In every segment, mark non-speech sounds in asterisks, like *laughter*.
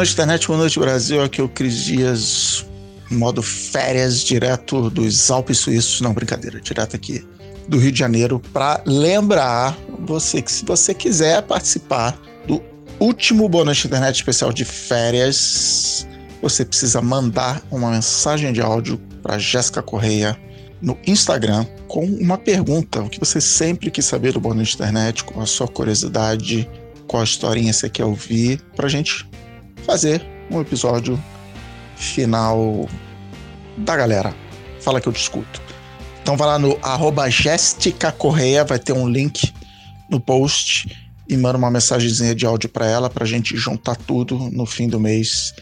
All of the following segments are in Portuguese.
noite, internet, boa noite, Brasil. Aqui é o Cris Dias, modo férias, direto dos Alpes Suíços. Não, brincadeira, direto aqui do Rio de Janeiro, para lembrar você que se você quiser participar do último bônus internet especial de férias, você precisa mandar uma mensagem de áudio para Jéssica Correia no Instagram com uma pergunta, o que você sempre quis saber do bônus internet, com a sua curiosidade, qual historinha você quer ouvir, para gente fazer um episódio final da galera. Fala que eu discuto. Então vai lá no arroba Correia, vai ter um link no post e manda uma mensagenzinha de áudio para ela para a gente juntar tudo no fim do mês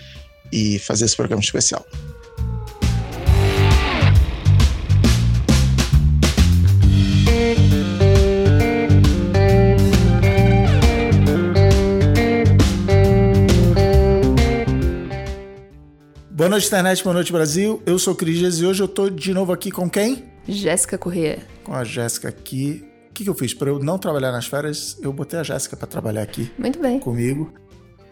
e fazer esse programa especial. Boa noite, internet, boa noite, Brasil. Eu sou o Cris Dias e hoje eu tô de novo aqui com quem? Jéssica Corrêa. Com a Jéssica aqui. O que, que eu fiz? Para eu não trabalhar nas férias, eu botei a Jéssica para trabalhar aqui. Muito bem. Comigo.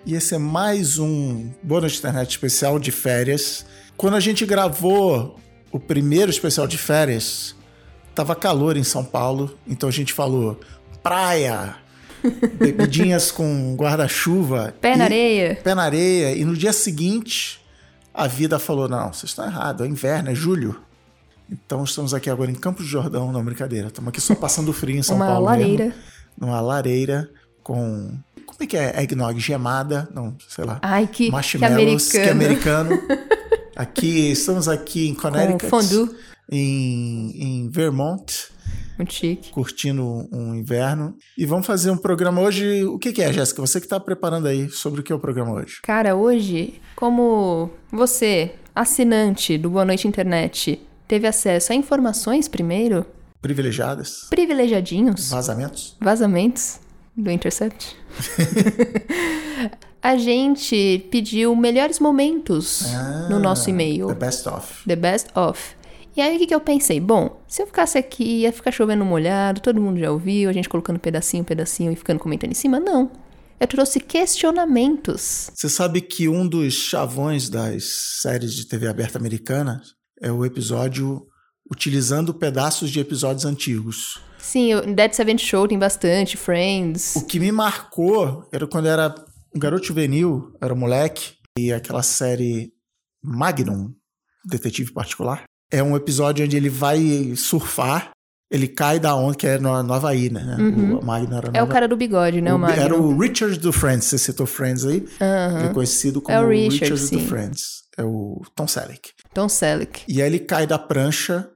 E esse é mais um Boa Noite Internet especial de férias. Quando a gente gravou o primeiro especial de férias, tava calor em São Paulo, então a gente falou praia, *laughs* bebidinhas com guarda-chuva. Pé na areia. Pé na areia. E no dia seguinte, a vida falou: não, vocês estão errados, é inverno, é julho. Então estamos aqui agora em Campos do Jordão, não brincadeira. Estamos aqui só passando frio em São Uma Paulo. lareira. Mesmo, numa lareira com. Como é que é? Eggnog gemada? Não, sei lá. Ai, que, Marshmallows, que que é americano. americano. *laughs* aqui, estamos aqui em Connecticut. Com fondue. Em, em Vermont. Muito chique. Curtindo um inverno. E vamos fazer um programa hoje. O que, que é, Jéssica? Você que está preparando aí sobre o que é o programa hoje? Cara, hoje, como você, assinante do Boa Noite Internet, teve acesso a informações primeiro, Privilegiadas? privilegiadinhos, Vazamentos? vazamentos do Intercept, *laughs* a gente pediu melhores momentos Ah, no nosso e-mail. The best of. The best of. E aí o que, que eu pensei? Bom, se eu ficasse aqui, ia ficar chovendo molhado, todo mundo já ouviu, a gente colocando pedacinho, pedacinho e ficando comentando em cima? Não. Eu trouxe questionamentos. Você sabe que um dos chavões das séries de TV aberta americanas é o episódio utilizando pedaços de episódios antigos. Sim, o Dead Seventh Show tem bastante, Friends. O que me marcou era quando eu era um garoto juvenil, era um moleque, e aquela série Magnum, Detetive Particular, é um episódio onde ele vai surfar, ele cai da onda, que é no, no Havaí, né? O Magnum era no É o cara do bigode, né, o, O- Magno? Era o Richard do Friends, você citou Friends aí. Ele é conhecido como É o Richard, Richard, do. Friends. É o Tom Selleck. Tom Selleck. E aí ele cai da prancha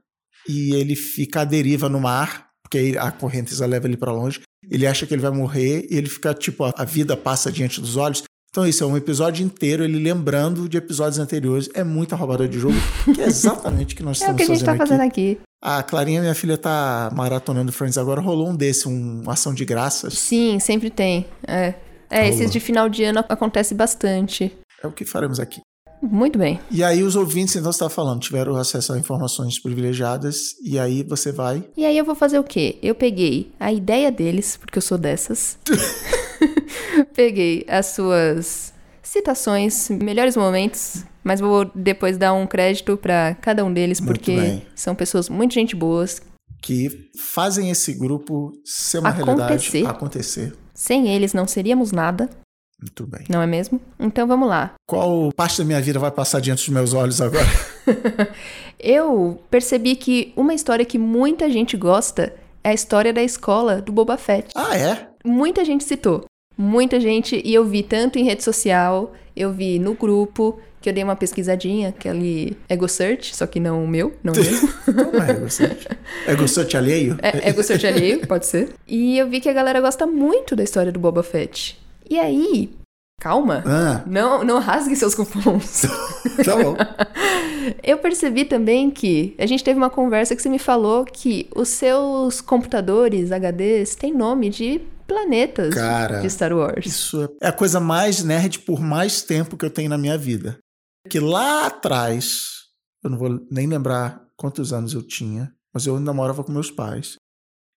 e ele fica à deriva no mar, porque a correnteza leva ele pra longe. Ele acha que ele vai morrer e ele fica, tipo, a a vida passa diante dos olhos. Então isso é um episódio inteiro, ele lembrando de episódios anteriores. É muita roubada de jogo, que é exatamente o que nós É o estamos que a gente fazendo tá fazendo aqui. aqui. A Clarinha, minha filha, tá maratonando Friends agora. Rolou um desse, um, ação de graças. Sim, sempre tem. É. É, esses de final de ano acontece bastante. É o que faremos aqui. Muito bem. E aí os ouvintes, então você estava falando, tiveram acesso a informações privilegiadas, e aí você vai. E aí eu vou fazer o quê? Eu peguei a ideia deles, porque eu sou dessas. *laughs* *laughs* peguei as suas citações, melhores momentos, mas vou depois dar um crédito pra cada um deles, Muito porque bem. são pessoas muito gente boas. Que fazem esse grupo ser uma Acontecer. realidade acontecer. Sem eles não seríamos nada, Muito bem. não é mesmo? Então vamos lá. Qual parte da minha vida vai passar diante dos meus olhos agora? *laughs* Eu percebi que uma história que muita gente gosta é a história da escola do Boba Fett. ah, é? Muita gente citou. Muita gente, e eu vi tanto em rede social, eu vi no grupo, que eu dei uma pesquisadinha, aquele Ego Search, só que não o meu, não *laughs* mesmo. Não é egocente. É egocente alheio? É, Ego Search alheio, pode ser. E eu vi que a galera gosta muito da história do Boba Fett. E aí, calma, Ah, não, não rasgue seus cupons. *laughs* tá bom. Eu percebi também que a gente teve uma conversa que você me falou que os seus computadores HDs têm nome de planetas Cara, de Star Wars. Isso é a coisa mais nerd por mais tempo que eu tenho na minha vida. Que lá atrás, eu não vou nem lembrar quantos anos eu tinha, mas eu ainda morava com meus pais.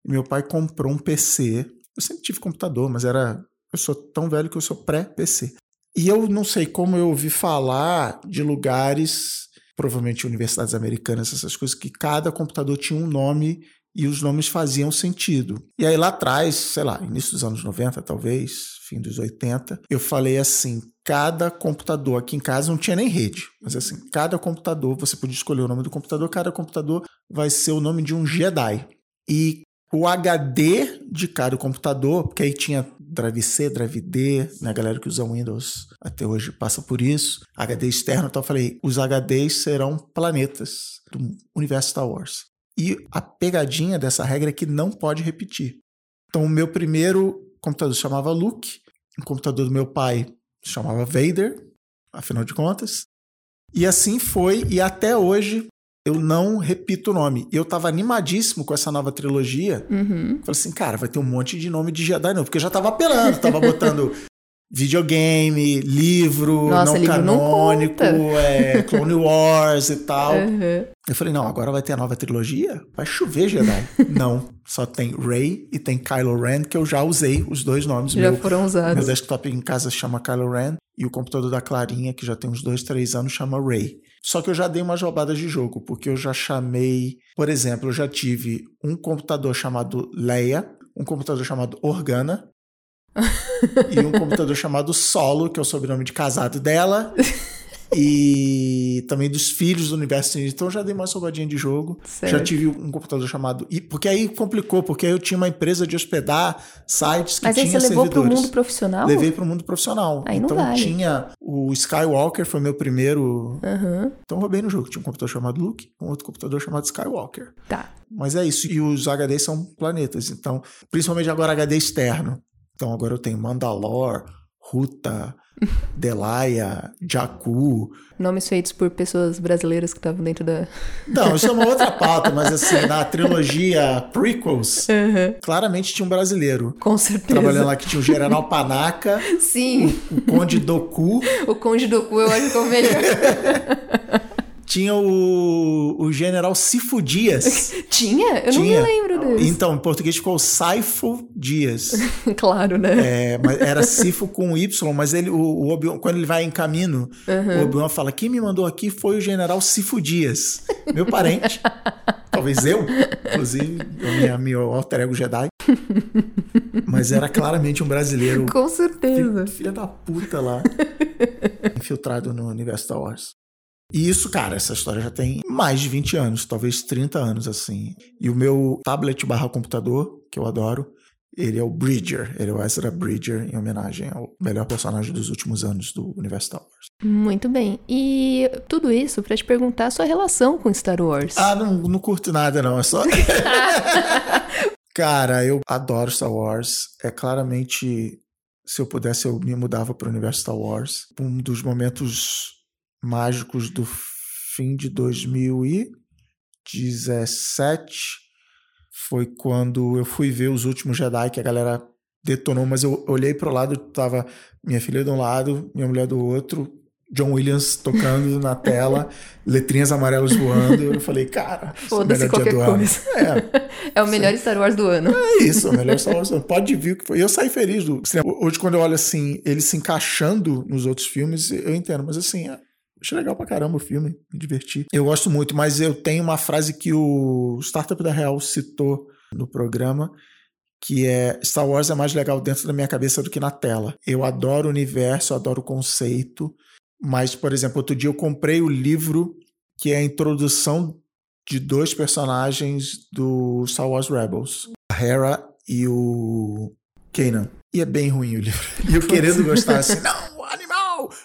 E meu pai comprou um PC. Eu sempre tive computador, mas era. Eu sou tão velho que eu sou pré-PC. E eu não sei como eu ouvi falar de lugares, provavelmente universidades americanas, essas coisas, que cada computador tinha um nome e os nomes faziam sentido. E aí lá atrás, sei lá, início dos anos 90 talvez, fim dos 80, eu falei assim, cada computador aqui em casa não tinha nem rede, mas assim, cada computador, você podia escolher o nome do computador, cada computador vai ser o nome de um Jedi. E o HD de cada computador, porque aí tinha Drive C, Drive D, né? A galera que usa Windows até hoje passa por isso. HD externo, então eu falei, os HDs serão planetas do universo Star Wars. E a pegadinha dessa regra é que não pode repetir. Então o meu primeiro computador chamava Luke, o computador do meu pai chamava Vader, afinal de contas. E assim foi, e até hoje eu não repito o nome. Eu tava animadíssimo com essa nova trilogia. Uhum. Falei assim, cara, vai ter um monte de nome de Jedi não, porque eu já tava apelando, tava botando *laughs* videogame, livro Nossa, não livro não canônico, conta. é, Clone Wars e tal. Uhum. Eu falei, não, agora vai ter a nova trilogia? Vai chover Jedi. *laughs* não, só tem Rey e tem Kylo Ren, que eu já usei os dois nomes. Já meu, foram meu usados. desktop em casa chama Kylo Ren e o computador da Clarinha, que já tem uns dois, três anos, chama Rey. Só que eu já dei umas roubadas de jogo, porque eu já chamei, por exemplo, eu já tive um computador chamado Leia, um computador chamado Organa e um computador chamado Solo, que é o sobrenome de casado dela. *laughs* E também dos filhos do universo. Então já dei uma roubadinha de jogo. Certo. Já tive um computador chamado. e- Porque aí complicou, porque aí eu tinha uma empresa de hospedar sites que Mas aí tinha você levou pro servidores. mundo profissional? Levei para o mundo profissional. Aí então vale. tinha o Skywalker, foi meu primeiro. Aham. Então roubei no jogo. Tinha um computador chamado Luke, um outro computador chamado Skywalker. Tá. Mas é isso. E os HDs são planetas. Então, principalmente agora HD externo. Então agora eu tenho Mandalore, Ruta, *laughs* Delaya, Jakku. Nomes feitos por pessoas brasileiras que estavam dentro da. Não, isso é uma outra *laughs* pauta, mas assim, na trilogia Prequels, Aham. claramente tinha um brasileiro. Com certeza. Trabalhando lá que tinha o General Panaca, *laughs* Sim. o Conde Doku, O Conde Doku eu acho que é o melhor. Tinha o, o General Sifo Dias. *laughs* Tinha? Eu Tinha. não me lembro desse. Então, em português ficou Saifo Dias. *laughs* Claro, né? É, mas era Sifo com Y, mas ele, o, o quando ele vai em caminho, o Obi-Wan fala: quem me mandou aqui foi o general Sifo Dias, meu parente. *laughs* Talvez eu, inclusive, minha, meu alter ego Jedi. Mas era claramente um brasileiro. Com certeza. Filha da puta lá. infiltrado no universo Star Wars. E isso, cara, essa história já tem mais de 20 anos, talvez 30 anos, assim. E o meu tablet barra computador, que eu adoro, ele é o Bridger. Ele é o Ezra Bridger, em homenagem ao melhor personagem dos últimos anos do universo Star Wars. Muito bem. E tudo isso pra te perguntar a sua relação com Star Wars. Ah, não, não curto nada, não. É só. *laughs* Cara, eu adoro Star Wars. É claramente. Se eu pudesse, eu me mudava para o universo Star Wars. Um dos momentos mágicos do fim de 2017 foi quando eu fui ver os últimos Jedi que a galera detonou, mas eu olhei pro lado, tava minha filha de um lado, minha mulher do outro, John Williams tocando na *laughs* tela, letrinhas amarelas voando. Eu falei, cara, é Foda-se melhor dia qualquer do ano. coisa. É, *laughs* É o melhor Star Wars do ano. é isso, o melhor Star Wars. Pode vir o que foi. E eu saí feliz do cinema. Hoje, quando eu olho assim, ele se encaixando nos outros filmes, eu entendo. Mas assim, é, achei legal pra caramba o filme, me diverti. Eu gosto muito, mas eu tenho uma frase que o Startup da Real citou no programa, que é Star Wars é mais legal dentro da minha cabeça do que na tela. Eu adoro o universo, eu adoro o conceito, mas, por exemplo, outro dia eu comprei o livro que é a introdução de dois personagens do Star Wars Rebels, a Hera e o Kanan. E é bem ruim o livro. E eu *laughs* querendo gostar assim, não,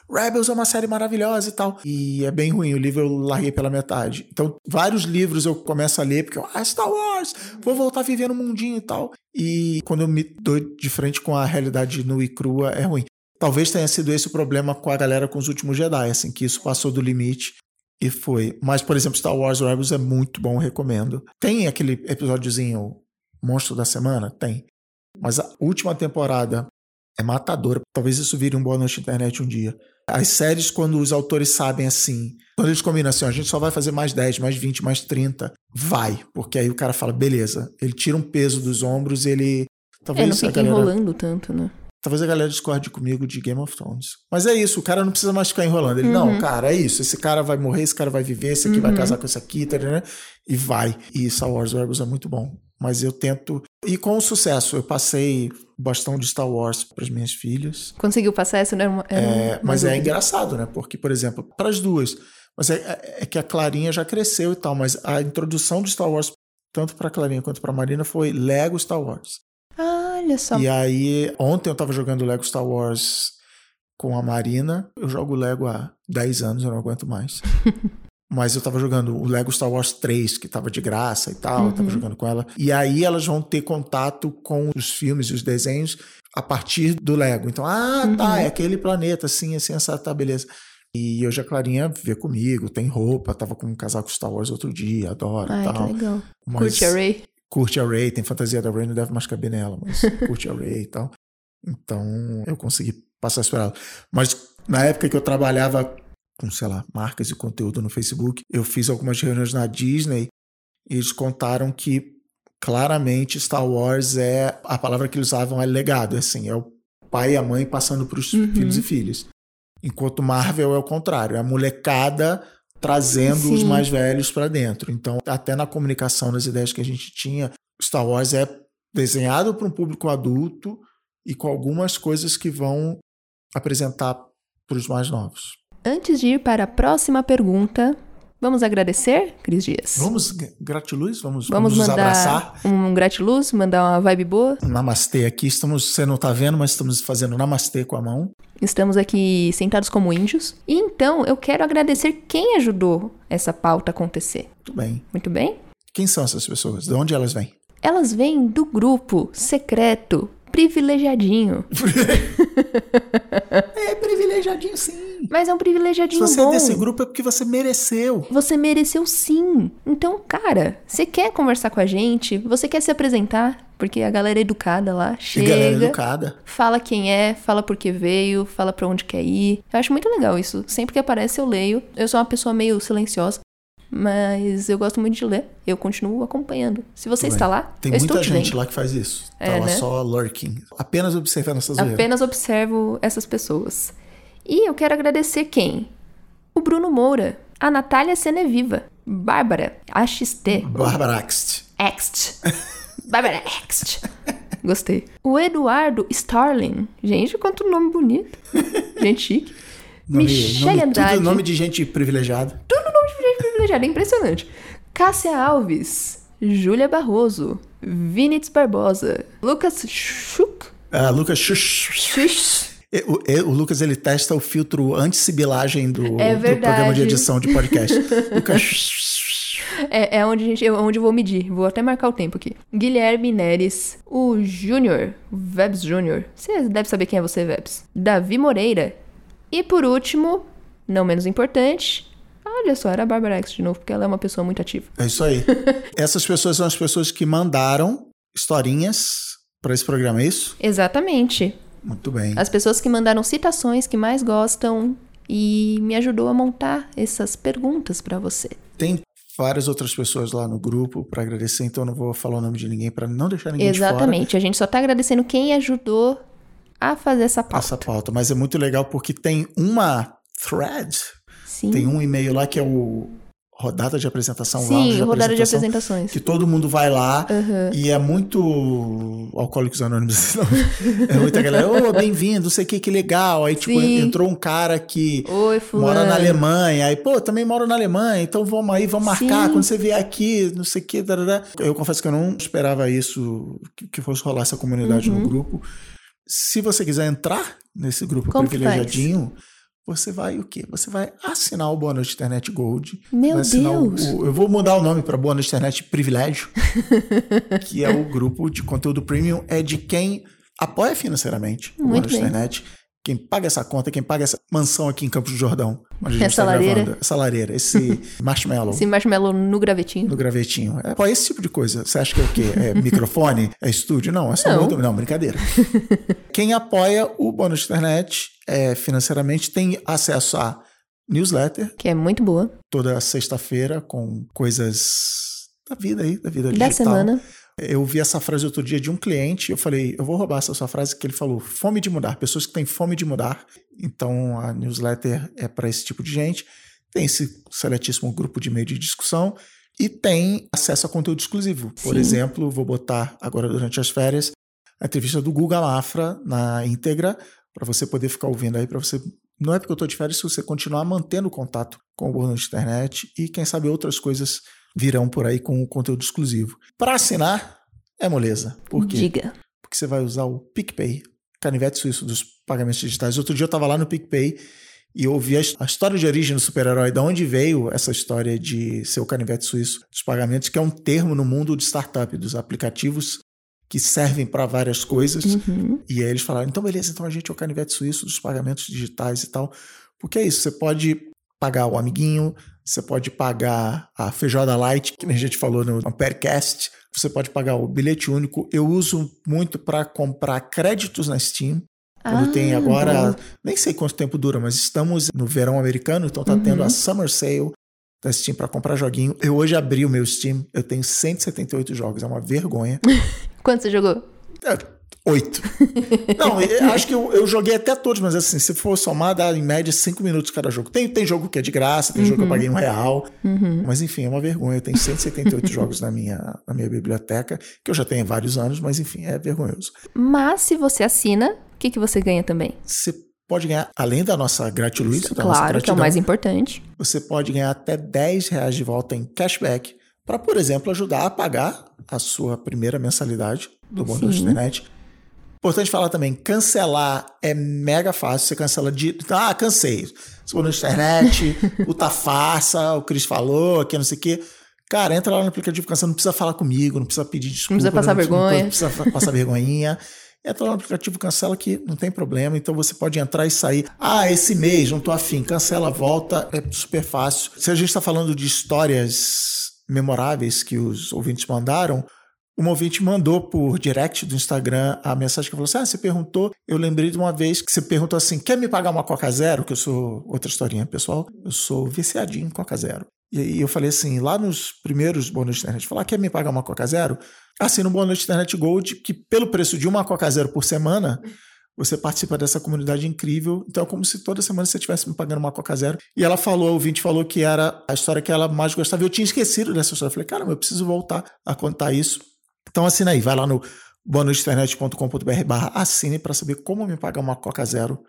Rebels é uma série maravilhosa e tal. E é bem ruim, o livro eu larguei pela metade. Então, vários livros eu começo a ler porque eu, ah, Star Wars, vou voltar a viver no mundinho e tal. E quando eu me dou de frente com a realidade nua e crua, é ruim. Talvez tenha sido esse o problema com a galera com os últimos Jedi, assim, que isso passou do limite e foi. Mas, por exemplo, Star Wars Rebels é muito bom, recomendo. Tem aquele episódiozinho Monstro da Semana? Tem. Mas a última temporada é matadora. Talvez isso vire um boa noite internet um dia. As séries, quando os autores sabem assim, quando eles combinam assim, ó, a gente só vai fazer mais 10, mais 20, mais 30, vai. Porque aí o cara fala, beleza. Ele tira um peso dos ombros ele. É, Talvez não a fica galera- enrolando tanto, né? Talvez a galera discorde comigo de Game of Thrones. Mas é isso, o cara não precisa mais ficar enrolando. Ele, não, cara, é isso. Esse cara vai morrer, esse cara vai viver, esse aqui vai casar com esse aqui, tá, né? e vai. E Star Wars Rebels é muito bom. Mas eu tento. E com sucesso, eu passei o bastão de Star Wars para as minhas filhas. Conseguiu passar essa, né? É, mas é engraçado, né? Porque, por exemplo, para as duas. Mas é, é, é que a Clarinha já cresceu e tal, mas a introdução de Star Wars, tanto para a Clarinha quanto para a Marina, foi Lego Star Wars. Olha só. E aí, ontem eu tava jogando Lego Star Wars com a Marina. Eu jogo Lego há 10 anos, eu não aguento mais. *laughs* Mas eu tava jogando o Lego Star Wars 3, que tava de graça e tal, uhum. eu tava jogando com ela. E aí elas vão ter contato com os filmes e os desenhos a partir do Lego. Então, ah, uhum. tá, é aquele planeta, assim, assim, essa tá, beleza. E hoje a Clarinha vê comigo, tem roupa, tava com um casaco Star Wars outro dia, adora Ai, tal. que legal. Mas... Curte a Ray? Curte a Ray, tem fantasia da Ray, não deve mais caber nela, mas *laughs* curte a Ray e tal. Então eu consegui passar isso pra ela. Mas na época que eu trabalhava com, sei lá, marcas de conteúdo no Facebook, eu fiz algumas reuniões na Disney e eles contaram que claramente Star Wars é a palavra que eles usavam é legado, assim, é o pai e a mãe passando para os uhum. filhos e filhas. Enquanto Marvel é o contrário, é a molecada trazendo Sim. os mais velhos para dentro. Então, até na comunicação, nas ideias que a gente tinha, Star Wars é desenhado para um público adulto e com algumas coisas que vão apresentar para os mais novos. Antes de ir para a próxima pergunta, Vamos agradecer, Cris Dias? Vamos, gratiluz, vamos, vamos, vamos nos abraçar. Um gratiluz, mandar uma vibe boa. Namastê aqui, estamos, você não está vendo, mas estamos fazendo namastê com a mão. Estamos aqui sentados como índios. E então eu quero agradecer quem ajudou essa pauta acontecer. Muito bem. Muito bem? Quem são essas pessoas? De onde elas vêm? Elas vêm do grupo secreto privilegiadinho. *laughs* *laughs* é privilegiadinho sim. Mas é um privilegiadinho Se você bom. é desse grupo é porque você mereceu. Você mereceu sim. Então, cara, você quer conversar com a gente? Você quer se apresentar? Porque a galera é educada lá, chega. Galera educada. Fala quem é, fala por que veio, fala para onde quer ir. Eu acho muito legal isso. Sempre que aparece eu leio. Eu sou uma pessoa meio silenciosa. Mas eu gosto muito de ler. Eu continuo acompanhando. Se você está lá, Tem eu muita gente lá que faz isso. Tá é, lá né? só lurking. Apenas observando essas. Apenas observo essas pessoas. E eu quero agradecer quem? O Bruno Moura, a Natália Seneviva, Bárbara AXT. Bárbara Axt. Axt. *laughs* Bárbara Axt. *laughs* Gostei. O Eduardo Starling. Gente, quanto nome bonito. *laughs* Gente chique. Nome, Michele nome, Andrade. Tudo nome de gente privilegiada. Tudo nome de gente privilegiada, é impressionante. Cássia Alves, Júlia Barroso, Vinitz Barbosa, Lucas Schuch. Ah, Lucas Schuch. O, o, Lucas ele testa o filtro anti-sibilagem do, é do, programa de edição de podcast. *laughs* Lucas. É, é onde, a gente, é onde eu vou medir. Vou até marcar o tempo aqui. Guilherme Neres. O Júnior. Vebs Júnior. Você deve saber quem é você, Vebs. Davi Moreira. E por último, não menos importante, olha só, era a Barbara X de novo, porque ela é uma pessoa muito ativa. É isso aí. *laughs* Essas pessoas são as pessoas que mandaram historinhas para esse programa, é isso? Exatamente. Muito bem. As pessoas que mandaram citações que mais gostam e me ajudou a montar essas perguntas para você. Tem várias outras pessoas lá no grupo para agradecer, então eu não vou falar o nome de ninguém para não deixar ninguém Exatamente. de. A gente só tá agradecendo quem ajudou a fazer essa pauta. Essa pauta, mas é muito legal porque tem uma thread, Sim. tem um e-mail lá que é o rodada de apresentação, Sim, de rodada apresentação, de apresentações. Que todo mundo vai lá uhum. e é muito alcoólicos anônimos. *laughs* Não. É muita galera, ô, oh, bem-vindo, não sei o que, que legal. Aí, tipo, Sim. entrou um cara que Oi, mora na Alemanha. Aí, pô, também moro na Alemanha, então vamos aí, vamos marcar. Sim. Quando você vier aqui, não sei o que. Darará. Eu confesso que eu não esperava isso, que fosse rolar essa comunidade uhum. no grupo. Se você quiser entrar nesse grupo Como privilegiadinho, você vai o quê? Você vai assinar o Boa Noite Internet Gold. Meu Deus! O, o, eu vou mudar o nome para Boa Noite Internet Privilégio, *laughs* que é o grupo de conteúdo premium, é de quem apoia financeiramente o Boa Muito Noite bem. Internet. Quem paga essa conta, quem paga essa mansão aqui em Campos do Jordão. Onde a gente Essa tá lareira. gravando. Essa lareira, esse *laughs* marshmallow. Esse marshmallow no gravetinho. No gravetinho. É, pô, esse tipo de coisa. Você acha que é o quê? É *laughs* microfone? É estúdio? Não, é só Não. Não, brincadeira. *laughs* Quem apoia o Bônus Internet é, financeiramente tem acesso a newsletter Que é muito boa. toda sexta-feira com coisas da vida aí, da vida Da digital. semana. Eu vi essa frase outro dia de um cliente, eu falei, eu vou roubar essa sua frase que ele falou, fome de mudar, pessoas que têm fome de mudar. Então a newsletter é para esse tipo de gente. Tem esse seletíssimo grupo de meio de discussão e tem acesso a conteúdo exclusivo. Por Sim. exemplo, vou botar agora durante as férias a entrevista do Guga Mafra na íntegra para você poder ficar ouvindo aí, para você não é porque eu estou de férias, se você continuar mantendo contato com o bônus de internet e quem sabe outras coisas virão por aí com o conteúdo exclusivo. Para assinar, é moleza. Por quê? Diga. Porque você vai usar o PicPay, canivete suíço dos pagamentos digitais. Outro dia eu estava lá no PicPay e ouvi a, a história de origem do super-herói, de onde veio essa história de ser o canivete suíço dos pagamentos, que é um termo no mundo de startup, dos aplicativos que servem para várias coisas. Uhum. E aí eles falaram: então, beleza, então a gente é o canivete suíço dos pagamentos digitais e tal. Porque é isso, você pode pagar o amiguinho, você pode pagar a feijoada light, que nem a gente falou no Amperecast, você pode pagar o bilhete único. Eu uso muito para comprar créditos na Steam. Quando Ah, tem agora, bom. nem sei quanto tempo dura, mas estamos no verão americano, então tá Uhum. tendo a Summer Sale da Steam para comprar joguinho. Eu hoje abri o meu Steam, eu tenho 178 jogos, é uma vergonha. *laughs* Quanto você jogou? É, Oito. *laughs* Não, acho que eu, eu joguei até todos, mas assim, se for somar, dá em média cinco minutos cada jogo. Tem, tem jogo que é de graça, tem jogo que eu paguei um real. Mas enfim, é uma vergonha. Eu tenho 178 *laughs* jogos na minha, na minha biblioteca, que eu já tenho há vários anos, mas enfim, é vergonhoso. Mas se você assina, o que, que você ganha também? Você pode ganhar, além da nossa gratuidade, da nossa claro, que é o gratidão, mais importante. você pode ganhar até 10 reais de volta em cashback para, por exemplo, ajudar a pagar a sua primeira mensalidade do bônus Sim. internet. Importante falar também, cancelar é mega fácil. Você cancela de. Ah, cansei. Bônus de internet, *laughs* o tá farsa, o Cris falou, aqui não sei o quê. Cara, entra lá no aplicativo cancela, não precisa falar comigo, não precisa pedir desculpa. precisa passar vergonha. Não precisa passar vergonhinha. Entra lá no aplicativo, cancela que não tem problema. Então você pode entrar e sair. Ah, esse mês não tô afim. Cancela, volta. É super fácil. Se a gente está falando de histórias memoráveis que os ouvintes mandaram, uma ouvinte mandou por direct do Instagram a mensagem que falou assim: Ah, você perguntou. Eu lembrei de uma vez que você perguntou assim: quer me pagar uma Coca Zero? Que eu sou outra historinha, pessoal. Eu sou viciadinho em Coca Zero. E aí eu falei assim, lá nos primeiros bônus de internet, falar, quer me pagar uma Coca Zero? Assina um bônus de internet Gold, que pelo preço de uma Coca Zero por semana, você participa dessa comunidade incrível. Então é como se toda semana você estivesse me pagando uma Coca Zero. E ela falou, o ouvinte falou que era a história que ela mais gostava. Eu tinha esquecido dessa história. Eu falei, caramba, eu preciso voltar a contar isso. Então assina aí, vai lá no bonusinternet.com.br barra assine para saber como me pagar uma Coca Zero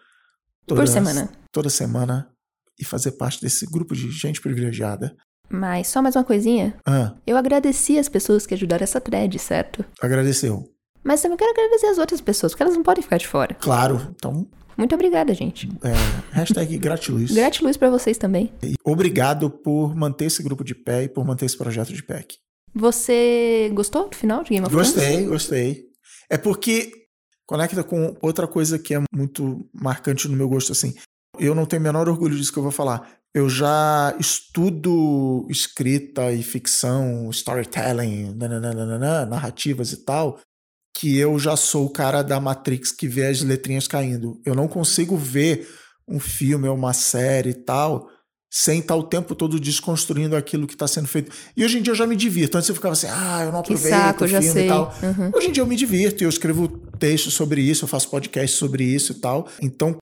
Por semana. toda semana e fazer parte desse grupo de gente privilegiada. Mas só mais uma coisinha. Ah, Eu agradeci as pessoas que ajudaram essa thread, certo? agradeceu. Mas também quero agradecer as outras pessoas, porque elas não podem ficar de fora. Claro, então, Muito obrigada, gente. é, hashtag *laughs* gratiluz. Gratiluz pra vocês também. E Obrigado por manter esse grupo de pé e por manter esse projeto de pé aqui. Você gostou do final de Game of Thrones? Gostei, gostei. É porque conecta com outra coisa que é muito marcante no meu gosto, assim. Eu não tenho o menor orgulho disso que eu vou falar. Eu já estudo escrita e ficção, storytelling, nananana, narrativas e tal, que eu já sou o cara da Matrix que vê as letrinhas caindo. Eu não consigo ver um filme ou uma série e tal sem estar o tempo todo desconstruindo aquilo que está sendo feito. E hoje em dia eu já me divirto. Antes eu ficava assim, ah, eu não Que aproveito saco, o eu já filme sei. e tal. Uhum. Hoje em dia eu me divirto, eu escrevo textos sobre isso, eu faço podcast sobre isso e tal. Então,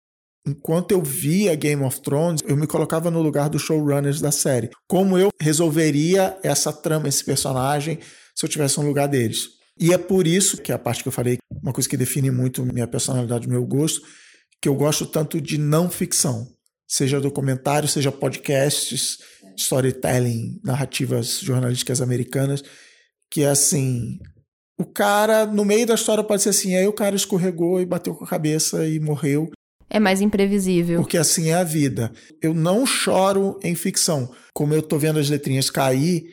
enquanto eu via Game of Thrones, eu me colocava no lugar dos showrunners da série. Como eu resolveria essa trama, esse personagem, se eu tivesse no lugar deles. E é por isso que a parte que eu falei, uma coisa que define muito minha personalidade, meu gosto, que eu gosto tanto de não ficção. Seja documentário, seja podcasts, storytelling, narrativas jornalísticas americanas, que é assim, o cara, no meio da história pode ser assim, aí o cara escorregou e bateu com a cabeça e morreu, É mais imprevisível. porque assim é a vida. Eu não choro em ficção. Como eu tô vendo as letrinhas cair,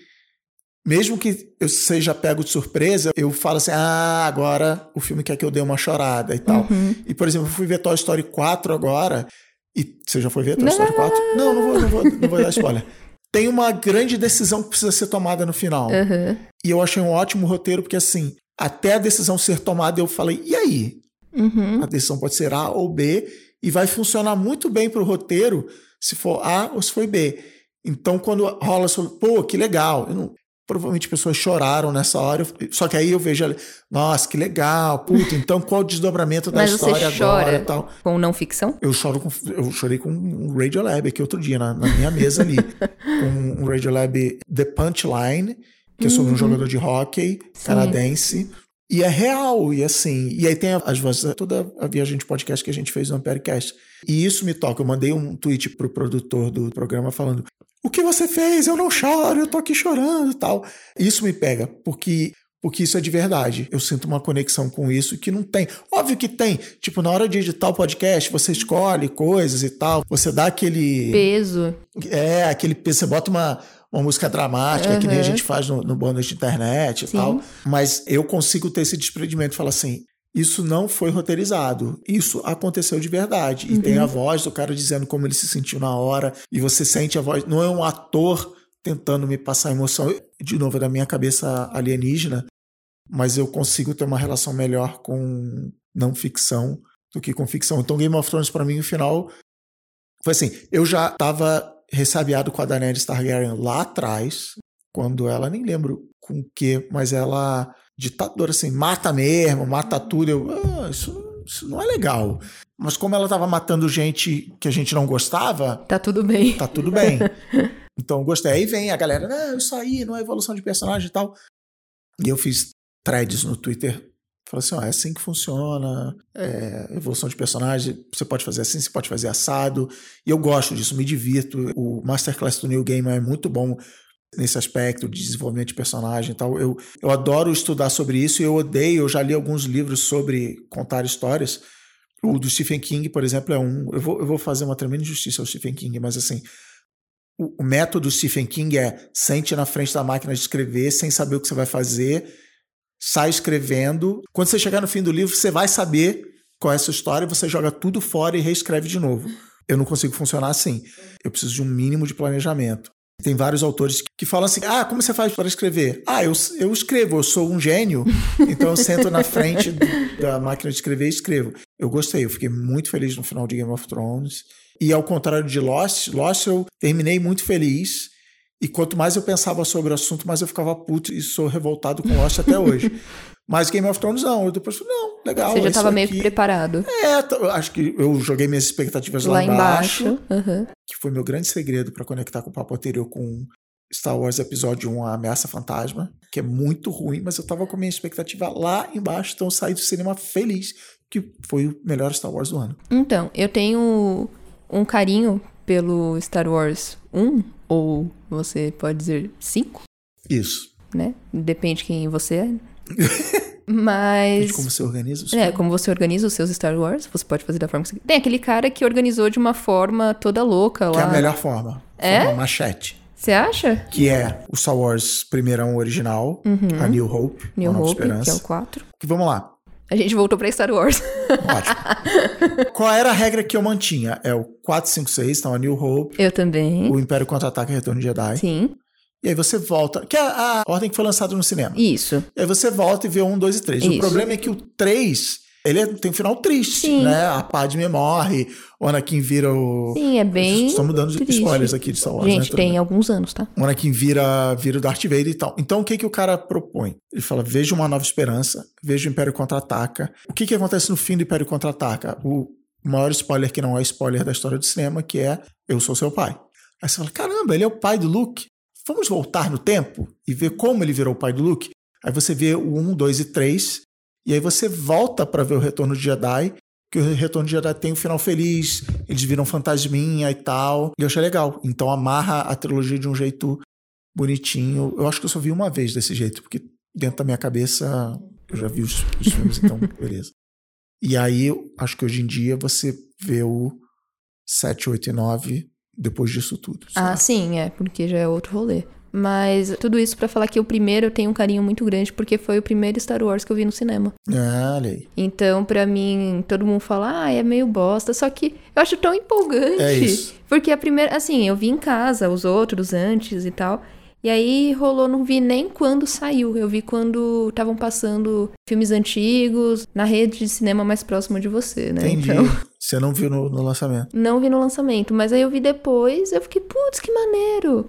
mesmo que eu seja pego de surpresa, eu falo assim: ah, agora o filme quer que eu dê uma chorada e tal. Uhum. E, por exemplo, eu fui ver Toy Story 4 agora. E você já foi ver Toy Story 4? Não, não vou, não vou, não vou dar spoiler. Tem uma grande decisão que precisa ser tomada no final. Uhum. E eu achei um ótimo roteiro, porque assim, até a decisão ser tomada, eu falei, e aí? Uhum. A decisão pode ser A ou B, e vai funcionar muito bem pro roteiro se for A ou se for B. Então, quando rola sobre, pô, que legal. Eu não- Provavelmente pessoas choraram nessa hora. Só que aí eu vejo, nossa, que legal, puta, então qual o desdobramento da Mas história você chora agora tal. com não ficção? Eu choro com, eu chorei com um Radiolab aqui outro dia, na, na minha mesa ali. *laughs* com um Radiolab The Punchline, que é sobre um Uhum. jogador de hockey canadense. E é real, e assim. E aí tem as vozes, toda a viagem de podcast que a gente fez no Amperecast. E isso me toca. Eu mandei um tweet pro produtor do programa falando: O que você fez? Eu não choro, eu tô aqui chorando e tal. Isso me pega, porque. Porque isso é de verdade. Eu sinto uma conexão com isso que não tem. Óbvio que tem. Tipo, na hora de editar o podcast, você escolhe coisas e tal. Você dá aquele. Peso. É, aquele. Você bota uma, uma música dramática, que nem a Uhum. gente faz no, no bônus de internet e Sim. tal. Mas eu consigo ter esse desprendimento e falar assim. Isso não foi roteirizado. Isso aconteceu de verdade. E Uhum. tem a voz do cara dizendo como ele se sentiu na hora. E você sente a voz. Não é um ator tentando me passar emoção. De novo, é da minha cabeça alienígena. Mas eu consigo ter uma relação melhor com não ficção do que com ficção. Então, Game of Thrones, pra mim, no final, foi assim: eu já tava ressabiado com a Daenerys Targaryen lá atrás, quando ela, nem lembro com o que, mas ela, ditadora assim, mata mesmo, mata tudo. Eu, ah, isso, isso não é legal. Mas como ela tava matando gente que a gente não gostava, Tá tudo bem. tá tudo bem. *laughs* Então eu gostei. Aí vem a galera, não, isso aí não é evolução de personagem e tal. E eu fiz threads no Twitter. Falei assim, ó, é assim que funciona, é, evolução de personagem, você pode fazer assim, você pode fazer assado. E eu gosto disso, me divirto. O Masterclass do New Gamer é muito bom nesse aspecto de desenvolvimento de personagem e tal. Eu, eu adoro estudar sobre isso e eu odeio, eu já li alguns livros sobre contar histórias. O do Stephen King, por exemplo, é um. Eu vou, eu vou fazer uma tremenda injustiça ao Stephen King, mas assim, o, o método Stephen King é sente na frente da máquina de escrever sem saber o que você vai fazer, sai escrevendo. Quando você chegar no fim do livro, você vai saber qual é a sua história, você joga tudo fora e reescreve de novo. Eu não consigo funcionar assim. Eu preciso de um mínimo de planejamento. Tem vários autores que falam assim: ah, como você faz para escrever? Ah, eu, eu escrevo, eu sou um gênio, então eu sento na frente do- da máquina de escrever e escrevo. Eu gostei, eu fiquei muito feliz no final de Game of Thrones. E ao contrário de Lost, Lost eu terminei muito feliz. E quanto mais eu pensava sobre o assunto, mais eu ficava puto e sou revoltado com Lost até hoje. Mas Game of Thrones não. Eu depois falei, não, legal. Você já isso tava meio que preparado. É, acho que eu joguei minhas expectativas lá, Lá embaixo embaixo. Aham. que foi meu grande segredo para conectar com o papo anterior com Star Wars Episódio 1, A Ameaça Fantasma, que é muito ruim, mas eu tava com a minha expectativa lá embaixo, então eu saí do cinema feliz, que foi o melhor Star Wars do ano. Então, eu tenho um carinho pelo Star Wars 1, ou você pode dizer 5, Isso. né? Depende de quem você é. De Mas. como você organiza os É, como você organiza os seus Star Wars, você pode fazer da forma que você Tem aquele cara que organizou de uma forma toda louca Que é lá. a melhor forma. É? Forma machete. Você acha? Que é o Star Wars primeirão original, a New Hope, Uhum. New Hope, que é Esperança. o 4. Que vamos lá. A gente voltou pra Star Wars. *laughs* Ótimo. Qual era a regra que eu mantinha? É o 4, 5, 6, então a New Hope, Eu também. o Império Contra-Ataca e Retorno de Jedi. Sim. E aí você volta, que é a ordem que foi lançada no cinema. Isso. E aí você volta e vê o 1, 2 e 3. O Isso. problema é que o 3, ele é- tem um final triste, Sim. né? A Padme morre, o Anakin vira o... Sim, é bem. Estamos dando triste. spoilers aqui de Star Wars, Gente, né? tem alguns anos, tá? O Anakin vira, vira o Darth Vader e tal. Então, o que, que o cara propõe? Ele fala, veja uma nova esperança, veja o Império Contra-Ataca. O que, que acontece no fim do Império Contra-Ataca? O maior spoiler que não é spoiler da história do cinema, que é, eu sou seu pai. Aí você fala, caramba, ele é o pai do Luke? Vamos voltar no tempo e ver como ele virou o pai do Luke? Aí você vê o 1, 2 e 3, e aí você volta para ver o Retorno de Jedi, que o Retorno de Jedi tem um final feliz, eles viram fantasminha e tal. E eu achei legal. Então amarra a trilogia de um jeito bonitinho. Eu acho que eu só vi uma vez desse jeito, porque dentro da minha cabeça eu já vi os, os filmes, então *laughs* beleza. E aí, eu acho que hoje em dia você vê o 7, 8 e 9 depois disso tudo. Ah, sabe? sim, é, porque já é outro rolê. Mas tudo isso pra falar que o primeiro eu tenho um carinho muito grande, porque foi o primeiro Star Wars que eu vi no cinema. Ah, aí. Então, pra mim, todo mundo fala, ah, é meio bosta. Só que eu acho tão empolgante. É isso. Porque a primeira, assim, eu vi em casa os outros antes e tal. E aí rolou, não vi nem quando saiu. Eu vi quando estavam passando filmes antigos na rede de cinema mais próxima de você, né? Entendi. Então, *laughs* Você não viu no, no lançamento. não vi no lançamento, mas aí eu vi depois, eu fiquei, putz, que maneiro.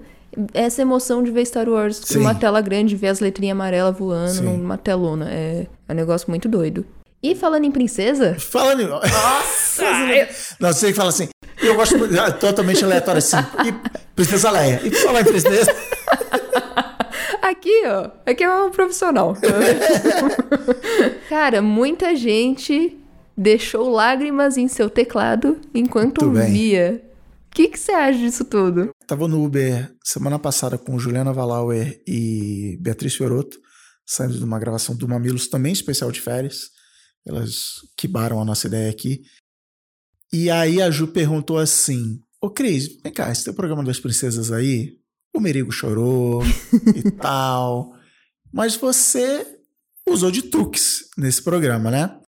essa emoção de ver Star Wars Sim. numa tela grande, ver as letrinhas amarelas voando Sim. numa telona. É, é um negócio muito doido. E falando em princesa, Falando em... Nossa! *laughs* Não, você fala assim, eu gosto muito- ah, totalmente aleatório assim. E Princesa Leia. E falar em princesa... *laughs* aqui, ó, aqui é um profissional. *laughs* Cara, muita gente deixou lágrimas em seu teclado enquanto Muito bem. ouvia. O que que você acha disso tudo? Tava no Uber semana passada com Juliana Valauer e Beatriz Fiorotto, saindo de uma gravação do Mamilos, também especial de férias. Elas quibaram a nossa ideia aqui. E aí a Ju perguntou assim: Ô Cris, vem cá, esse teu programa das princesas aí, o Merigo chorou e *laughs* tal, mas você usou de truques nesse programa, né? Falei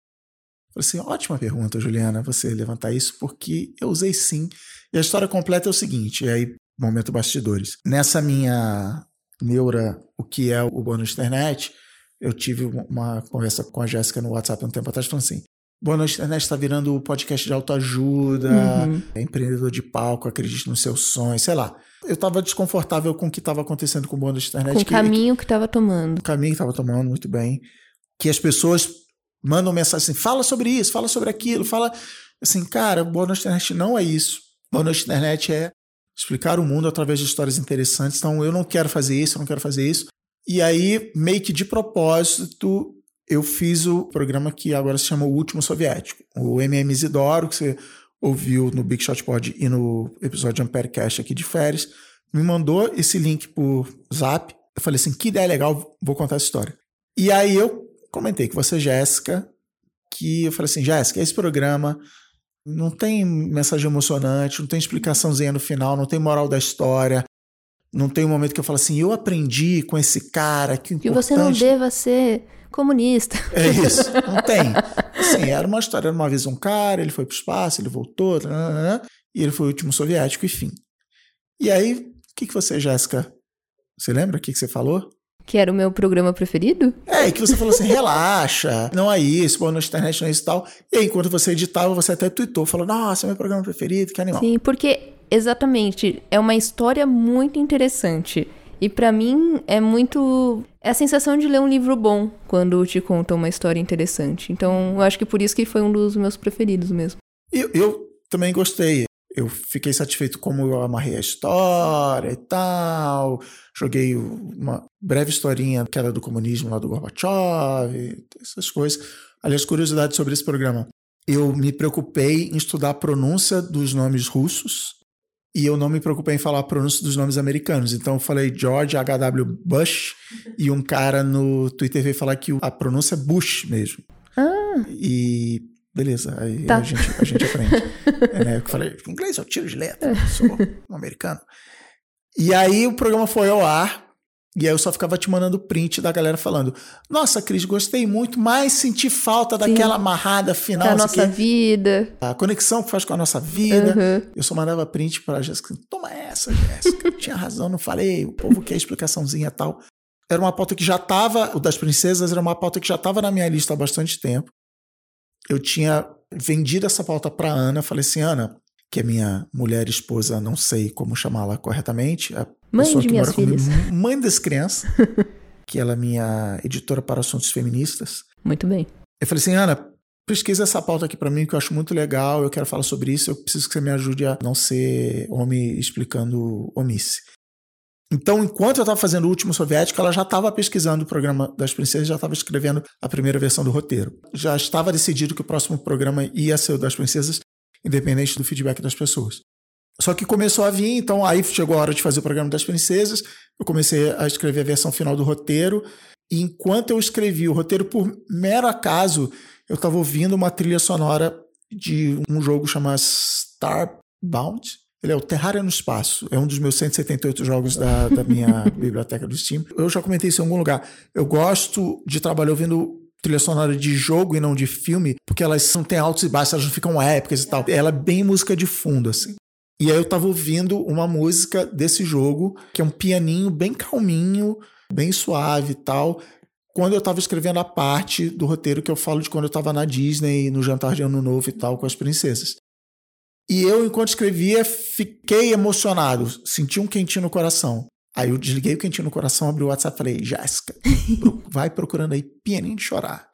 assim: ótima pergunta, Juliana, você levantar isso, porque eu usei sim. E a história completa é o seguinte, e aí, momento bastidores. Nessa minha neura, o que é o bônus internet, eu tive uma conversa com a Jéssica no WhatsApp um tempo atrás, falando assim, bônus internet está virando o podcast de autoajuda, Uhum. é empreendedor de palco, acredite nos seus sonhos, sei lá. Eu estava desconfortável com o que estava acontecendo com o bônus internet. Com o que- caminho que tava tomando. o caminho que estava tomando muito bem, que as pessoas mandam mensagem assim, fala sobre isso, fala sobre aquilo, fala assim, cara, boa noite internet não é isso. Boa noite internet é explicar o mundo através de histórias interessantes. Então eu não quero fazer isso, eu não quero fazer isso. E aí, meio que de propósito, eu fiz o programa que agora se chama O Último Soviético. O MM Isidoro, que você ouviu no Big Shot Pod e no episódio de Amperecast aqui de férias, me mandou esse link por zap. Eu falei assim, que ideia legal, vou contar essa história. E aí eu comentei com você, Jéssica, que eu falei assim, Jéssica, esse programa não tem mensagem emocionante, não tem explicaçãozinha no final, não tem moral da história, não tem um momento que eu falo assim, eu aprendi com esse cara que o Que você não importante- deva ser comunista. é isso, não tem. Assim, era uma história, era uma vez um cara, ele foi pro espaço, ele voltou, tananã, e ele foi o último soviético, enfim. E aí, o que, que você, Jéssica, você lembra o que, que você falou? Que era o meu programa preferido? É, e que você falou assim, relaxa, não é isso, boa noite internet, não é isso e tal. E aí, enquanto você editava, você até tweetou, falou, nossa, é meu programa preferido, que animal. Sim, porque exatamente é uma história muito interessante. E pra mim é muito. É a sensação de ler um livro bom quando te conta uma história interessante. Então eu acho que por isso que foi um dos meus preferidos mesmo. Eu, eu também gostei. Eu fiquei satisfeito como eu amarrei a história e tal. Joguei uma breve historinha que era do comunismo lá do Gorbachev, essas coisas. Aliás, curiosidade sobre esse programa. Eu me preocupei em estudar a pronúncia dos nomes russos e eu não me preocupei em falar a pronúncia dos nomes americanos. Então eu falei George H.W. Bush e um cara no Twitter veio falar que a pronúncia é Bush mesmo. Ah, E beleza, aí Tá. a, gente, a gente aprende. *laughs* É, né? Eu falei, inglês eu tiro de letra, sou um americano. E aí o programa foi ao ar, e aí eu só ficava te mandando print da galera falando: Nossa, Cris, gostei muito, mas senti falta daquela amarrada final, da nossa quê. vida. a conexão que faz com a nossa vida. Uhum. Eu só mandava print pra Jéssica: Toma essa, Jéssica. Tinha razão, não falei. O povo quer explicaçãozinha e tal. Era uma pauta que já estava, o das princesas era uma pauta que já estava na minha lista há bastante tempo. Eu tinha vendido essa pauta para Ana. Falei assim, Ana, que é minha mulher, esposa, não sei como chamá-la corretamente. A Mãe de minhas mora comigo, filhas. *laughs* mãe das crianças, que ela é minha editora para assuntos feministas. Muito bem. Eu falei assim, Ana, pesquisa essa pauta aqui para mim que eu acho muito legal, eu quero falar sobre isso, eu preciso que você me ajude a não ser homem explicando omice. Então, enquanto eu estava fazendo o último soviético, ela já estava pesquisando o programa das princesas, já estava escrevendo a primeira versão do roteiro. Já estava decidido que o próximo programa ia ser o das princesas, independente do feedback das pessoas. Só que começou a vir, então aí chegou a hora de fazer o programa das princesas, eu comecei a escrever a versão final do roteiro, e enquanto eu escrevi o roteiro, por mero acaso, eu estava ouvindo uma trilha sonora de um jogo chamado Starbound. Ele é o Terraria no Espaço. É um dos meus 178 jogos da, da minha *laughs* biblioteca do Steam. Eu já comentei isso em algum lugar. Eu gosto de trabalhar ouvindo trilha sonora de jogo e não de filme, porque elas não têm altos e baixos, elas não ficam épicas e tal. Ela é bem música de fundo, assim. E aí eu tava ouvindo uma música desse jogo, que é um pianinho bem calminho, bem suave e tal, quando eu tava escrevendo a parte do roteiro que eu falo de quando eu tava na Disney, no jantar de ano novo e tal, com as princesas. E eu, enquanto escrevia, fiquei emocionado, senti um quentinho no coração. Aí eu desliguei o quentinho no coração, abri o WhatsApp e falei, Jéssica, *laughs* vai procurando aí pianinho de chorar.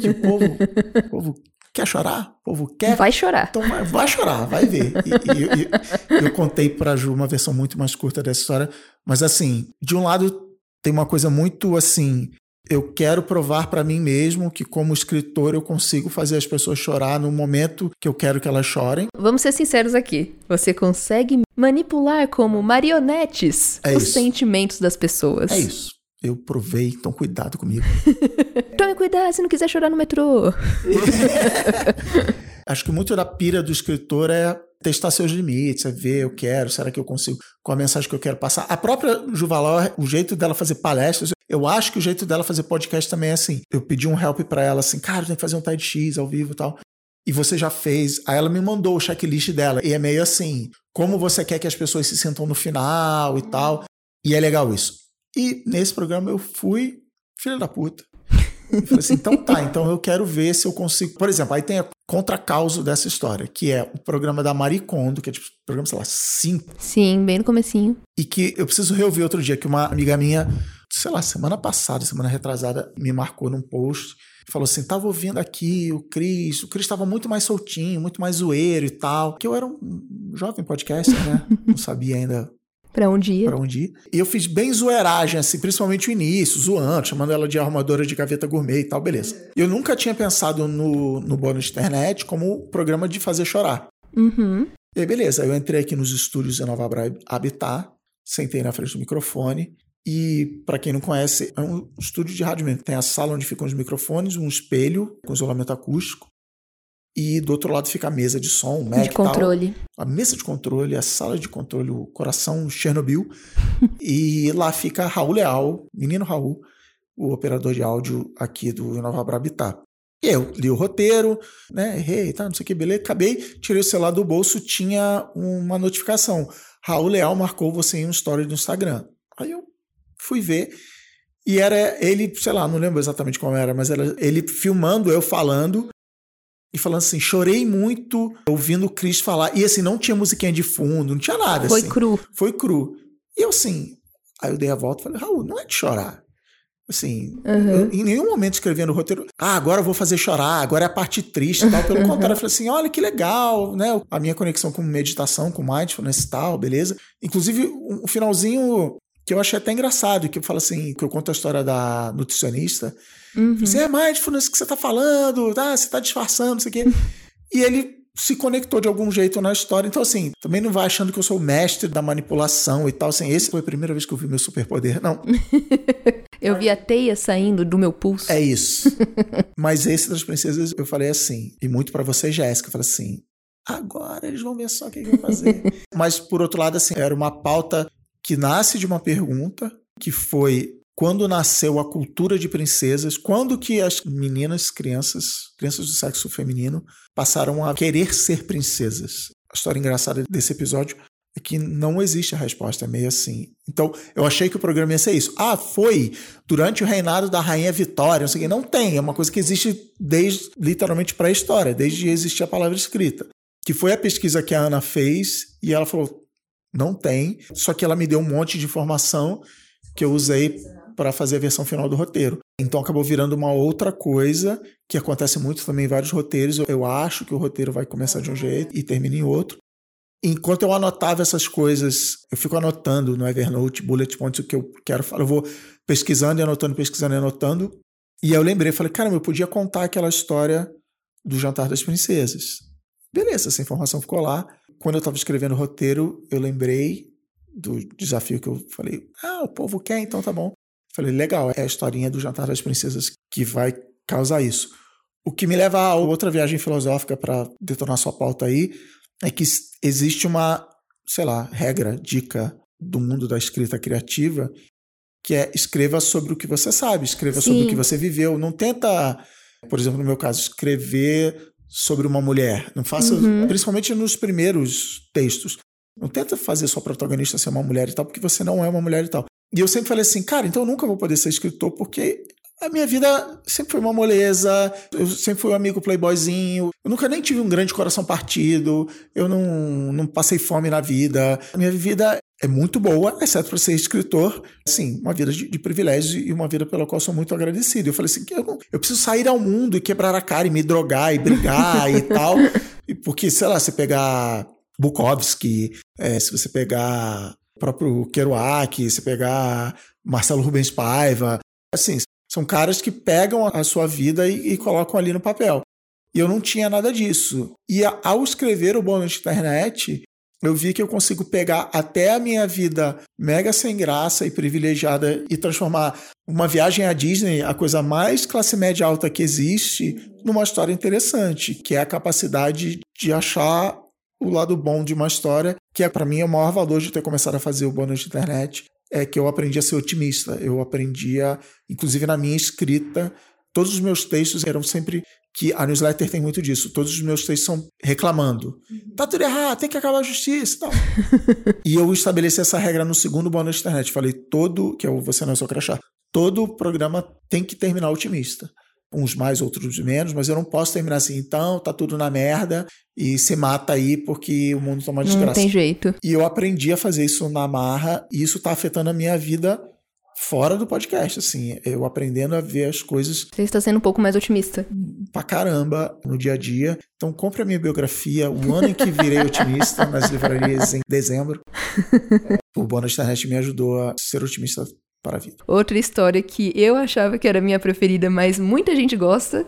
Que o povo, o povo quer chorar? O povo quer? Vai chorar. Então vai, vai chorar, vai ver. E, e, e eu contei pra Ju uma versão muito mais curta dessa história, mas assim, de um lado tem uma coisa muito assim, eu quero provar para mim mesmo que como escritor eu consigo fazer as pessoas chorar no momento que eu quero que elas chorem. Vamos ser sinceros aqui. Você consegue manipular como marionetes É os isso. sentimentos das pessoas. É isso. Eu provei, então cuidado comigo. *laughs* Tome cuidado se não quiser chorar no metrô. *laughs* Acho que muito da pira do escritor é testar seus limites, é ver, eu quero, será que eu consigo, qual a mensagem que eu quero passar. A própria Juvalau, o jeito dela fazer palestras, eu acho que o jeito dela fazer podcast também é assim. Eu pedi um help pra ela, assim, cara, tem que fazer um TEDx ao vivo e tal. E você já fez. Aí ela me mandou o checklist dela. E é meio assim, como você quer que as pessoas se sintam no final e tal. E é legal isso. E nesse programa eu fui filha da puta. Eu falei assim, então tá, então eu quero ver se eu consigo. Por exemplo, aí tem a contracauso dessa história, que é o programa da Marie Kondo, que é tipo, programa, sei lá, 5, Sim, bem no comecinho. e que eu preciso reouvir outro dia, que uma amiga minha, sei lá, semana passada, semana retrasada, me marcou num post, falou assim, tava ouvindo aqui o Cris, o Cris tava muito mais soltinho, muito mais zoeiro e tal, que eu era um jovem podcaster, né, não sabia ainda Pra um dia. pra onde ir. E eu fiz bem zoeiragem, assim, principalmente o início, zoando, chamando ela de arrumadora de gaveta gourmet e tal, beleza. Eu nunca tinha pensado no, no bônus de internet como programa de fazer chorar. Uhum. E aí, beleza, eu entrei aqui nos estúdios de Nova Habitat, sentei na frente do microfone. E, pra quem não conhece, é um estúdio de rádio mesmo. Tem a sala onde ficam os microfones, um espelho com isolamento acústico. E do outro lado fica a mesa de som, o Mac De e tal controle. a mesa de controle, a sala de controle, o coração Chernobyl. *laughs* e lá fica Raul Leal, menino Raul, o operador de áudio aqui do Nova Bra Habitat. E eu li o roteiro, né? Errei, tá, não sei o que, beleza. Acabei, tirei o celular do bolso, tinha uma notificação. Raul Leal marcou você em um story do Instagram. Aí eu fui ver. E era ele, sei lá, não lembro exatamente como era, mas era ele filmando, eu falando, e falando assim, chorei muito ouvindo o Chris falar. E assim, não tinha musiquinha de fundo, não tinha nada. Foi assim. cru. Foi cru. E eu assim, aí eu dei a volta e falei, Raul, não é de chorar. Assim, Uhum. eu, em nenhum momento escrevendo o roteiro, ah, agora eu vou fazer chorar, agora é a parte triste e tal. Pelo contrário, eu falei assim, olha que legal, né? A minha conexão com meditação, com mindfulness e tal, beleza. Inclusive, um finalzinho que eu achei até engraçado, que eu falo assim, que eu conto a história da nutricionista. Uhum. Você é mindfulness que você tá falando, tá? Você tá disfarçando, não sei o quê. E ele se conectou de algum jeito na história. Então, assim, também não vai achando que eu sou o mestre da manipulação e tal. Assim, esse foi a primeira vez que eu vi meu superpoder. Não, *laughs* Eu vi a teia saindo do meu pulso. é isso. *laughs* Mas esse das princesas, eu falei assim, e muito pra você, Jéssica, eu falei assim, agora eles vão ver só o que eu vou fazer. *laughs* Mas, por outro lado, assim, era uma pauta que nasce de uma pergunta, que foi quando nasceu a cultura de princesas, quando que as meninas, crianças, crianças do sexo feminino, passaram a querer ser princesas. A história engraçada desse episódio é que não existe a resposta, é meio assim. Então, eu achei que o programa ia ser isso. Ah, foi durante o reinado da rainha Vitória, não sei o. Não tem, é uma coisa que existe desde, literalmente, pré-história, desde existir a palavra escrita. Que foi a pesquisa que a Ana fez e ela falou, não tem, só que ela me deu um monte de informação que eu usei para fazer a versão final do roteiro. Então acabou virando uma outra coisa que acontece muito também em vários roteiros. Eu- acho que o roteiro vai começar de um jeito e termina em outro. Enquanto eu anotava essas coisas, eu fico anotando no Evernote, bullet points, o que eu quero falar. Eu vou pesquisando e anotando, pesquisando e anotando. E eu lembrei, falei, cara, eu podia contar aquela história do Jantar das Princesas. Beleza, essa informação ficou lá. Quando eu estava escrevendo o roteiro, eu lembrei do desafio que eu falei, ah, o povo quer, então tá bom. Falei, legal, é a historinha do Jantar das Princesas que vai causar isso. O que me leva a outra viagem filosófica para detonar sua pauta aí é que existe uma, sei lá, regra, dica do mundo da escrita criativa que é escreva sobre o que você sabe, escreva sobre Sim. o que você viveu. Não tenta, por exemplo, no meu caso, escrever sobre uma mulher. Não faça, Uhum. principalmente nos primeiros textos. Não tenta fazer sua protagonista ser uma mulher e tal, porque você não é uma mulher e tal. E eu sempre falei assim, cara, então eu nunca vou poder ser escritor porque a minha vida sempre foi uma moleza, eu sempre fui um amigo playboyzinho, eu nunca nem tive um grande coração partido, eu não, não passei fome na vida. A minha vida é muito boa, exceto para ser escritor. Assim, uma vida de, de privilégio e uma vida pela qual sou muito agradecido. Eu falei assim, eu, eu preciso sair ao mundo e quebrar a cara e me drogar e brigar e tal. *laughs* Porque, sei lá, você pegar Bukowski, é, se você pegar próprio Kerouac, se pegar Marcelo Rubens Paiva, assim, são caras que pegam a sua vida e, e colocam ali no papel. E eu não tinha nada disso. E ao escrever o Bônus de Internet, eu vi que eu consigo pegar até a minha vida mega sem graça e privilegiada e transformar uma viagem à Disney, a coisa mais classe média alta que existe, numa história interessante, que é a capacidade de achar o lado bom de uma história, que é para mim é o maior valor de ter começado a fazer o bônus de internet, é que eu aprendi a ser otimista. Eu aprendia, inclusive na minha escrita, todos os meus textos eram sempre que a newsletter tem muito disso. Todos os meus textos são reclamando. Uhum. Tá tudo errado, tem que acabar a justiça e tal. *laughs* e eu estabeleci essa regra no segundo bônus de internet. Falei, todo, que é o Você Não é Seu Crachá, todo programa tem que terminar otimista. Uns mais, outros menos, mas eu não posso terminar assim, então tá tudo na merda e se mata aí porque o mundo tá uma desgraça. Não tem jeito. E eu aprendi a fazer isso na marra e isso tá afetando a minha vida fora do podcast, assim, eu aprendendo a ver as coisas. Você está sendo um pouco mais otimista. Pra caramba no dia a dia. Então compre a minha biografia, o ano em que virei *laughs* otimista nas livrarias em dezembro. *laughs* o Bônus Internet me ajudou a ser otimista para a vida. Outra história que eu achava que era a minha preferida, mas muita gente gosta,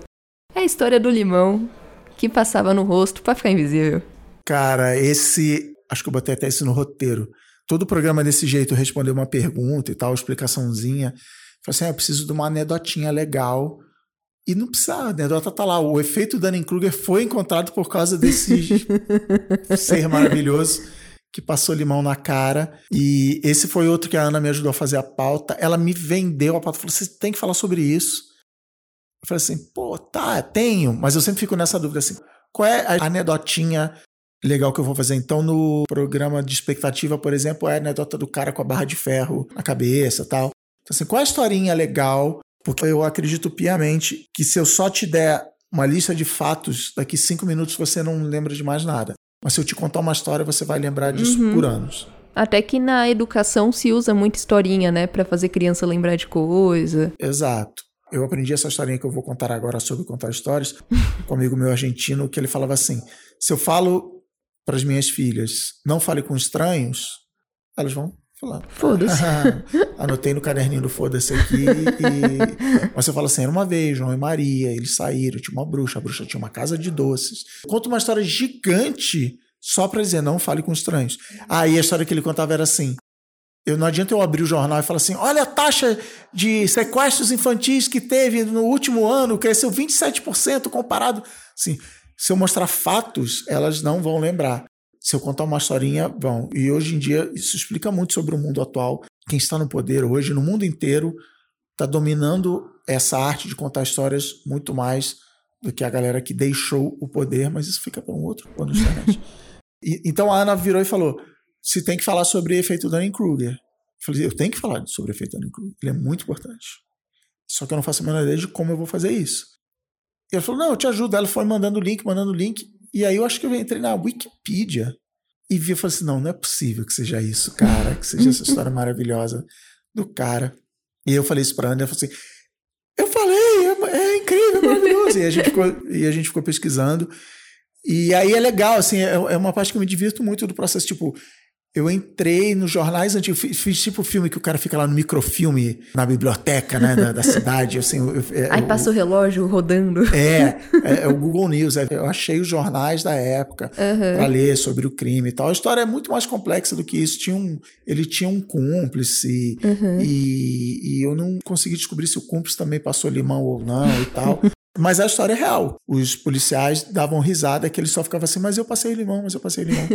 é a história do limão que passava no rosto para ficar invisível. Cara, esse. Acho que eu botei até isso no roteiro todo programa desse jeito, responder uma pergunta e tal, explicaçãozinha. Falei assim, ah, eu preciso de uma anedotinha legal. E não precisa, a anedota tá lá. O efeito Dunning-Kruger foi encontrado por causa desse *laughs* ser maravilhoso que passou limão na cara. E esse foi outro que a Ana me ajudou a fazer a pauta. Ela me vendeu a pauta, falou: você tem que falar sobre isso. Eu falei assim, pô, tá, tenho, mas eu sempre fico nessa dúvida assim: qual é a anedotinha legal que eu vou fazer. Então, no programa de expectativa, por exemplo, é a anedota do cara com a barra de ferro na cabeça tal. Então, assim, qual é a historinha legal? Porque eu acredito piamente que se eu só te der uma lista de fatos, daqui cinco minutos você não lembra de mais nada. Mas se eu te contar uma história, você vai lembrar disso uhum. por anos. Até que na educação se usa muita historinha, né? para fazer criança lembrar de coisa. Exato. Eu aprendi essa historinha que eu vou contar agora sobre contar histórias *laughs* com um amigo meu argentino, que ele falava assim: se eu falo para as minhas filhas, não fale com estranhos, elas vão Foda-se. *laughs* Anotei no caderninho do foda-se aqui. E... Mas você fala assim: era uma vez, João e Maria, eles saíram, tinha uma bruxa, a bruxa tinha uma casa de doces. Conta uma história gigante só para dizer: não fale com estranhos. Aí ah, a história que ele contava era assim: eu, não adianta eu abrir o jornal e falar assim: olha a taxa de sequestros infantis que teve no último ano, cresceu 27% comparado. Assim, se eu mostrar fatos, elas não vão lembrar. Se eu contar uma historinha, vão. E hoje em dia, isso explica muito sobre o mundo atual. Quem está no poder hoje, no mundo inteiro, está dominando essa arte de contar histórias muito mais do que a galera que deixou o poder, mas isso fica para um outro plano de internet. *laughs* e, então a Ana virou e falou: se tem que falar sobre efeito Dunning-Kruger. Eu falei: eu tenho que falar sobre efeito Dunning-Kruger. Ele é muito importante. Só que eu não faço a menor ideia de como eu vou fazer isso. E ela falou: Não, eu te ajudo. Ela foi mandando o link, mandando o link. E aí eu acho que eu entrei na Wikipedia e vi e falei assim: Não, não é possível que seja isso, cara, que seja essa história *laughs* maravilhosa do cara. E eu falei isso pra Ana, ela falou assim: Eu falei, é, é incrível, é maravilhoso. e, a gente ficou, e a gente ficou pesquisando. E aí é legal, assim, é, é uma parte que eu me divirto muito do processo, tipo, eu entrei nos jornais antigos, fiz, tipo o filme que o cara fica lá no microfilme na biblioteca, né, da, da *laughs* cidade, assim. Eu, eu, Aí passa o relógio rodando. É, *laughs* é, é o Google News. É, eu achei os jornais da época uhum. para ler sobre o crime e tal. A história é muito mais complexa do que isso. Tinha um, ele tinha um cúmplice uhum. e, e eu não consegui descobrir se o cúmplice também passou limão ou não e tal. *laughs* Mas a história é real. Os policiais davam risada que ele só ficava assim, mas eu passei limão, mas eu passei limão.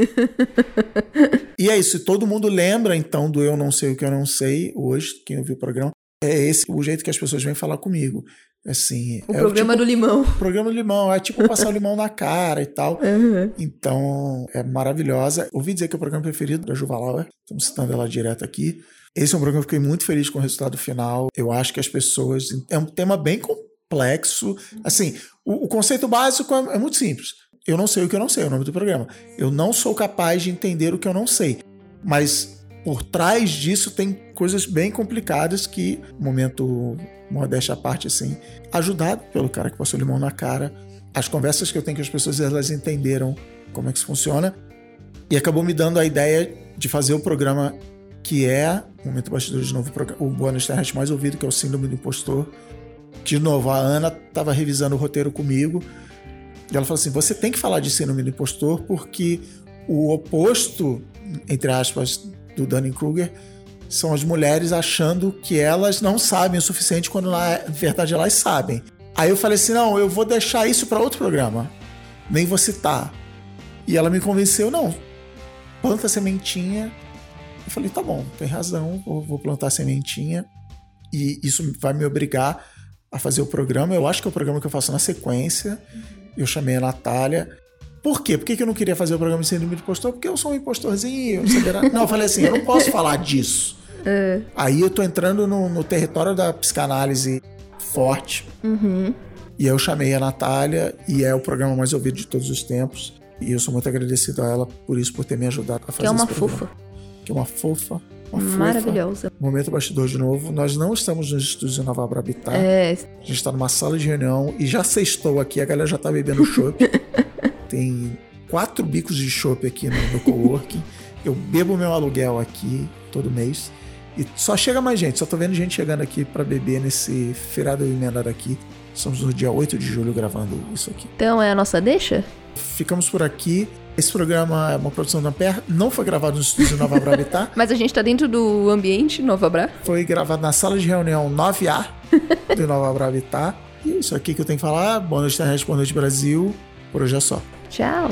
*laughs* e é isso. Todo mundo lembra, então, do Eu Não Sei O Que Eu Não Sei, hoje, quem ouviu o programa. É esse o jeito que as pessoas vêm falar comigo. Assim, o é programa tipo, do limão. O programa do limão. É tipo passar o limão na cara e tal. Uhum. Então, é maravilhosa. Ouvi dizer que é o programa preferido da Juva Lauer. Estamos citando ela direto aqui. Esse é um programa que eu fiquei muito feliz com o resultado final. Eu acho que as pessoas. É um tema bem complexo complexo. Assim, o, o conceito básico é, é, muito simples. Eu não sei o que eu não sei, é o nome do programa. Eu não sou capaz de entender o que eu não sei. Mas por trás disso tem coisas bem complicadas que, momento modéstia à parte, assim, ajudado pelo cara que passou limão na cara, as conversas que eu tenho com as pessoas, elas entenderam como é que isso funciona e acabou me dando a ideia de fazer o programa que é, Momento Bastidor de novo, o Bônus Terras mais ouvido, que é o Síndrome do Impostor. De novo, a Ana estava revisando o roteiro comigo e ela falou assim: você tem que falar de Síndrome do Impostor porque o oposto, entre aspas, do Dunning-Kruger são as mulheres achando que elas não sabem o suficiente quando na verdade elas sabem. Aí eu falei assim: não, eu vou deixar isso para outro programa, nem vou citar. E ela me convenceu: não, planta sementinha. Eu falei: tá bom, tem razão, vou plantar sementinha. E isso vai me obrigar a fazer o programa. Eu acho que é o programa que eu faço na sequência. Eu chamei a Natália. Por quê? Por que eu não queria fazer o programa sem número de impostor? Porque eu sou um impostorzinho. Não, não, eu falei assim, eu não posso falar disso. É. Aí eu tô entrando no, no, território da psicanálise forte. Uhum. E eu chamei a Natália, e é o programa mais ouvido de todos os tempos. E eu sou muito agradecido a ela por isso, por ter me ajudado a fazer Que é uma fofa. Que é uma fofa. Uma Maravilhosa. Fofa. Momento bastidor de novo. Nós não estamos nos estúdios de Nova Habitat. É. A gente está numa sala de reunião e já sextou aqui, a galera já tá bebendo chopp. *laughs* Tem quatro bicos de chopp aqui no, no coworking. Eu bebo meu aluguel aqui todo mês. E só chega mais gente, só tô vendo gente chegando aqui para beber nesse feriado emendado aqui. Estamos no dia 8 de julho gravando isso aqui. Então é a nossa deixa? Ficamos por aqui. Esse programa é uma produção da Ampere, não foi gravado no estúdio Nova Abra Habitat. *laughs* Mas a gente tá dentro do ambiente Nova Abra? Foi gravado na sala de reunião 9A *laughs* do Nova Abra Habitat. E é isso aqui que eu tenho que falar. Boa noite, Terrestre, boa noite, Brasil. Por hoje é só. Tchau.